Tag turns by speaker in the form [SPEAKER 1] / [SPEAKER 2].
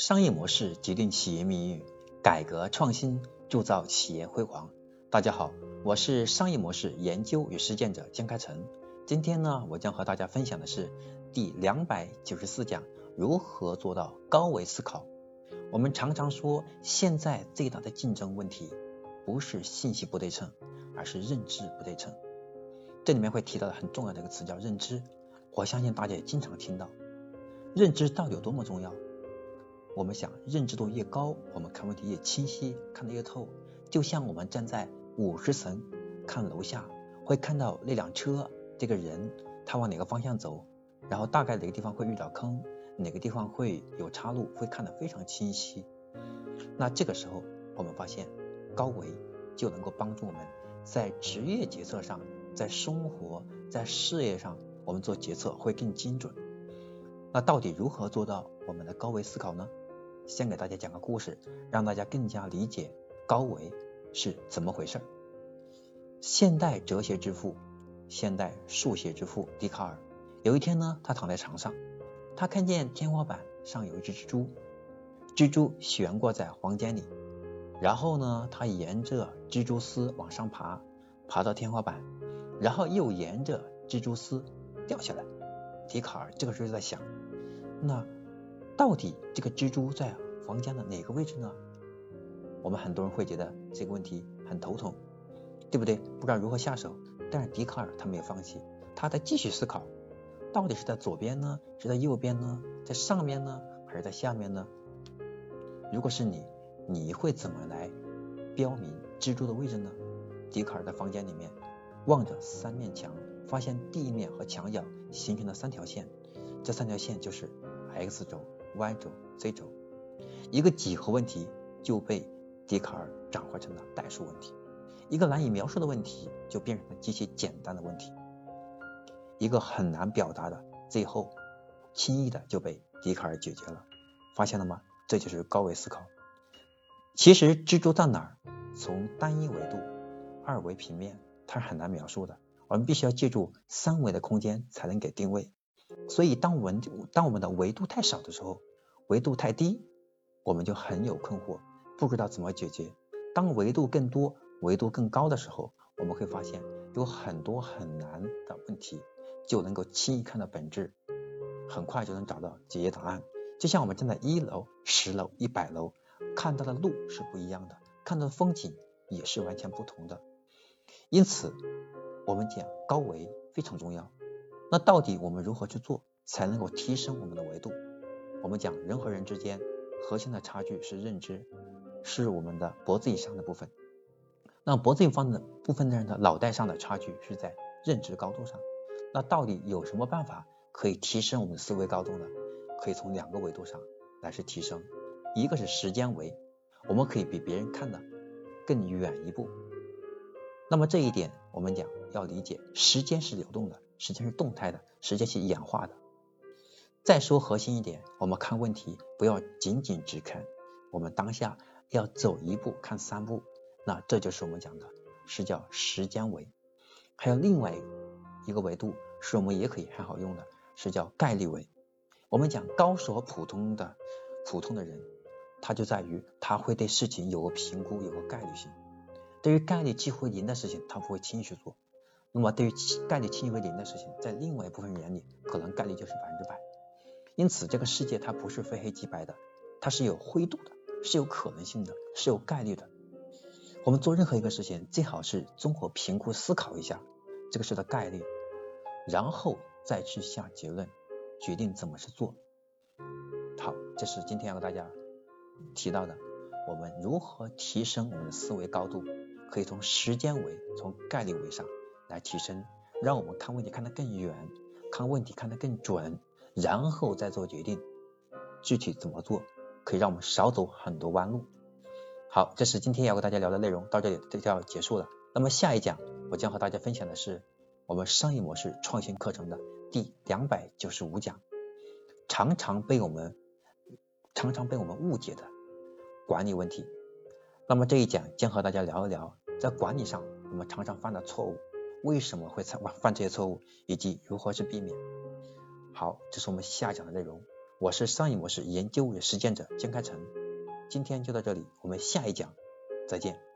[SPEAKER 1] 商业模式决定企业命运，改革创新铸造企业辉煌。大家好，我是商业模式研究与实践者江开成。今天呢，我将和大家分享的是第两百九十四讲：如何做到高维思考。我们常常说，现在最大的竞争问题不是信息不对称，而是认知不对称。这里面会提到的很重要的一个词叫认知，我相信大家也经常听到。认知到底有多么重要？我们想，认知度越高，我们看问题越清晰，看得越透。就像我们站在五十层看楼下，会看到那辆车，这个人他往哪个方向走，然后大概哪个地方会遇到坑，哪个地方会有岔路，会看得非常清晰。那这个时候，我们发现高维就能够帮助我们在职业决策上，在生活、在事业上，我们做决策会更精准。那到底如何做到我们的高维思考呢？先给大家讲个故事，让大家更加理解高维是怎么回事。现代哲学之父、现代数学之父笛卡尔，有一天呢，他躺在床上，他看见天花板上有一只蜘蛛，蜘蛛悬挂在房间里，然后呢，他沿着蜘蛛丝往上爬，爬到天花板，然后又沿着蜘蛛丝掉下来。笛卡尔这个时候就在想，那。到底这个蜘蛛在房间的哪个位置呢？我们很多人会觉得这个问题很头痛，对不对？不知道如何下手。但是笛卡尔他没有放弃，他在继续思考，到底是在左边呢，是在右边呢，在上面呢，还是在下面呢？如果是你，你会怎么来标明蜘蛛的位置呢？笛卡尔在房间里面望着三面墙，发现地面和墙角形成了三条线，这三条线就是 x 轴。Y 轴、z 轴，一个几何问题就被笛卡尔转化成了代数问题，一个难以描述的问题就变成了极其简单的问题，一个很难表达的，最后轻易的就被笛卡尔解决了。发现了吗？这就是高维思考。其实蜘蛛在哪儿？从单一维度、二维平面，它是很难描述的。我们必须要借助三维的空间才能给定位。所以，当文当我们的维度太少的时候，维度太低，我们就很有困惑，不知道怎么解决。当维度更多、维度更高的时候，我们会发现有很多很难的问题就能够轻易看到本质，很快就能找到解决答案。就像我们站在一楼、十楼、一百楼，看到的路是不一样的，看到的风景也是完全不同的。因此，我们讲高维非常重要。那到底我们如何去做才能够提升我们的维度？我们讲人和人之间核心的差距是认知，是我们的脖子以上的部分。那脖子以上的部分的人的脑袋上的差距是在认知高度上。那到底有什么办法可以提升我们的思维高度呢？可以从两个维度上来去提升，一个是时间维，我们可以比别人看的更远一步。那么这一点我们讲要理解，时间是流动的。时间是动态的，时间是演化的。再说核心一点，我们看问题不要仅仅只看我们当下，要走一步看三步。那这就是我们讲的，是叫时间维。还有另外一个维度，是我们也可以很好用的，是叫概率维。我们讲高手和普通的普通的人，他就在于他会对事情有个评估，有个概率性。对于概率几乎零的事情，他不会轻易去做。那么对于概率轻为零的事情，在另外一部分人眼里，可能概率就是百分之百。因此，这个世界它不是非黑即白的，它是有灰度的，是有可能性的，是有概率的。我们做任何一个事情，最好是综合评估思考一下这个事的概率，然后再去下结论，决定怎么去做。好，这是今天要和大家提到的，我们如何提升我们的思维高度，可以从时间维，从概率维上。来提升，让我们看问题看得更远，看问题看得更准，然后再做决定，具体怎么做，可以让我们少走很多弯路。好，这是今天要和大家聊的内容，到这里就要结束了。那么下一讲，我将和大家分享的是我们商业模式创新课程的第两百九十五讲，常常被我们常常被我们误解的管理问题。那么这一讲将和大家聊一聊，在管理上我们常常犯的错误。为什么会犯犯这些错误，以及如何去避免？好，这是我们下讲的内容。我是商业模式研究与实践者江开成。今天就到这里，我们下一讲再见。